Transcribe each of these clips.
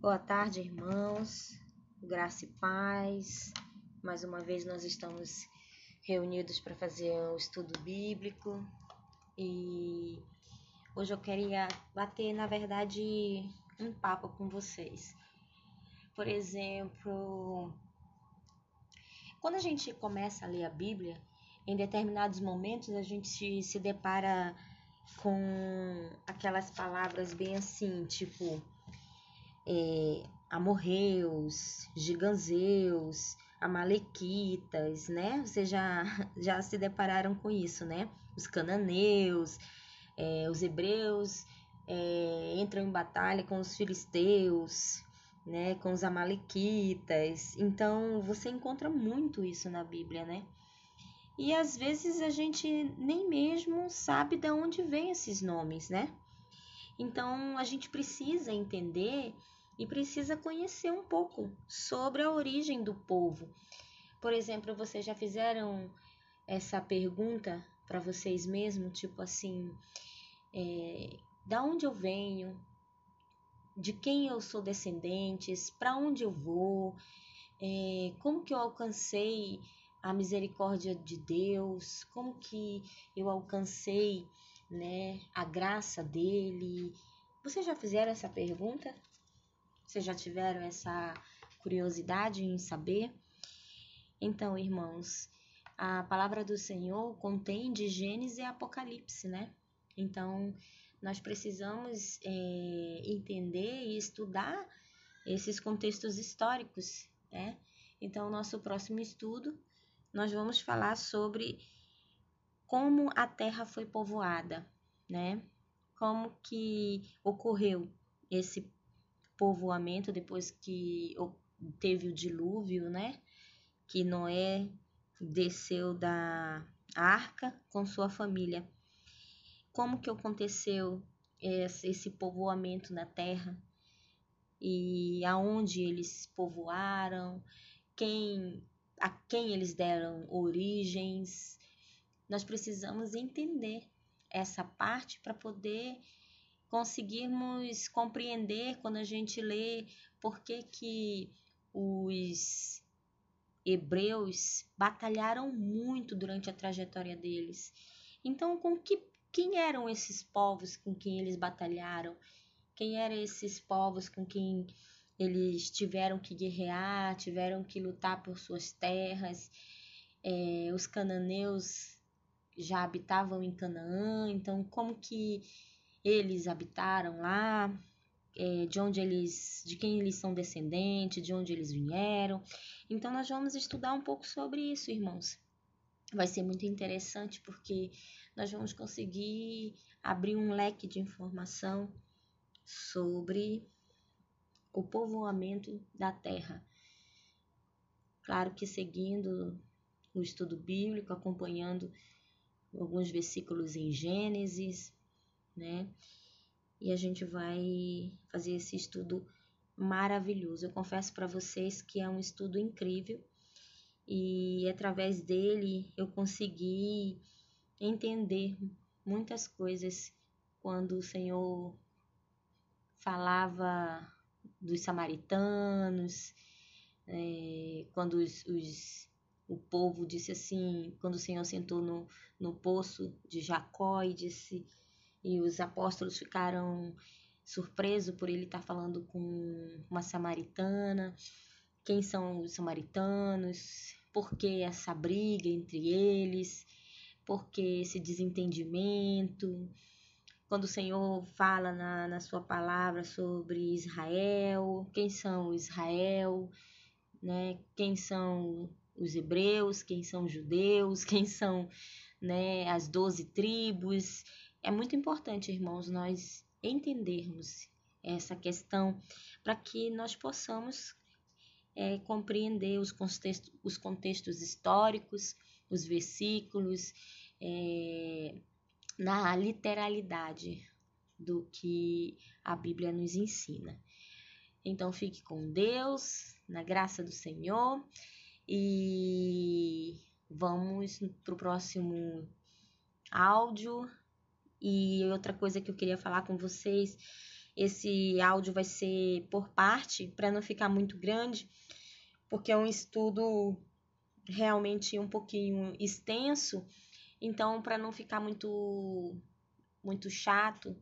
Boa tarde, irmãos. Graça e paz. Mais uma vez nós estamos reunidos para fazer o estudo bíblico e hoje eu queria bater, na verdade, um papo com vocês. Por exemplo, quando a gente começa a ler a Bíblia, em determinados momentos a gente se depara com aquelas palavras bem assim, tipo é, amorreus, giganzeus, amalequitas, né? Vocês já, já se depararam com isso, né? Os cananeus, é, os hebreus é, entram em batalha com os filisteus, né? Com os amalequitas. Então, você encontra muito isso na Bíblia, né? E às vezes a gente nem mesmo sabe de onde vêm esses nomes, né? Então a gente precisa entender e precisa conhecer um pouco sobre a origem do povo. Por exemplo, vocês já fizeram essa pergunta para vocês mesmos, tipo assim, é, da onde eu venho, de quem eu sou descendentes, para onde eu vou, é, como que eu alcancei a misericórdia de Deus, como que eu alcancei, né, a graça dele. Vocês já fizeram essa pergunta? Vocês já tiveram essa curiosidade em saber? Então, irmãos, a palavra do Senhor contém de Gênesis e Apocalipse, né? Então, nós precisamos é, entender e estudar esses contextos históricos, né? Então, nosso próximo estudo nós vamos falar sobre como a terra foi povoada, né? Como que ocorreu esse povoamento depois que teve o dilúvio, né? Que Noé desceu da arca com sua família. Como que aconteceu esse povoamento na terra? E aonde eles povoaram? Quem a quem eles deram origens. Nós precisamos entender essa parte para poder conseguirmos compreender quando a gente lê por que, que os hebreus batalharam muito durante a trajetória deles. Então, com que quem eram esses povos com quem eles batalharam? Quem eram esses povos com quem eles tiveram que guerrear, tiveram que lutar por suas terras. É, os cananeus já habitavam em Canaã, então como que eles habitaram lá, é, de onde eles, de quem eles são descendentes, de onde eles vieram. Então nós vamos estudar um pouco sobre isso, irmãos. Vai ser muito interessante porque nós vamos conseguir abrir um leque de informação sobre o povoamento da terra. Claro que seguindo o estudo bíblico, acompanhando alguns versículos em Gênesis, né? E a gente vai fazer esse estudo maravilhoso. Eu confesso para vocês que é um estudo incrível e através dele eu consegui entender muitas coisas quando o Senhor falava dos samaritanos, é, quando os, os, o povo disse assim, quando o Senhor sentou no, no poço de Jacó e disse, e os apóstolos ficaram surpresos por ele estar falando com uma samaritana, quem são os samaritanos, por que essa briga entre eles, por que esse desentendimento, quando o Senhor fala na, na sua palavra sobre Israel, quem são Israel, né? quem são os hebreus, quem são os judeus, quem são né, as doze tribos. É muito importante, irmãos, nós entendermos essa questão para que nós possamos é, compreender os contextos, os contextos históricos, os versículos, é, na literalidade do que a Bíblia nos ensina. Então fique com Deus, na graça do Senhor e vamos para o próximo áudio. E outra coisa que eu queria falar com vocês esse áudio vai ser por parte, para não ficar muito grande, porque é um estudo realmente um pouquinho extenso, então para não ficar muito muito chato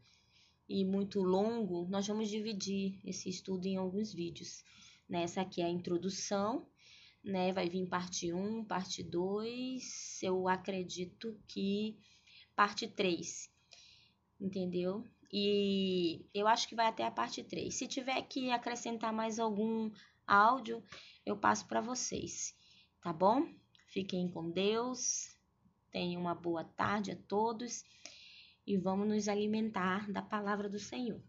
e muito longo, nós vamos dividir esse estudo em alguns vídeos. Nessa aqui é a introdução, né? Vai vir parte 1, parte 2, eu acredito que parte 3. Entendeu? E eu acho que vai até a parte 3. Se tiver que acrescentar mais algum áudio, eu passo para vocês, tá bom? Fiquem com Deus. Tenham uma boa tarde a todos e vamos nos alimentar da palavra do Senhor.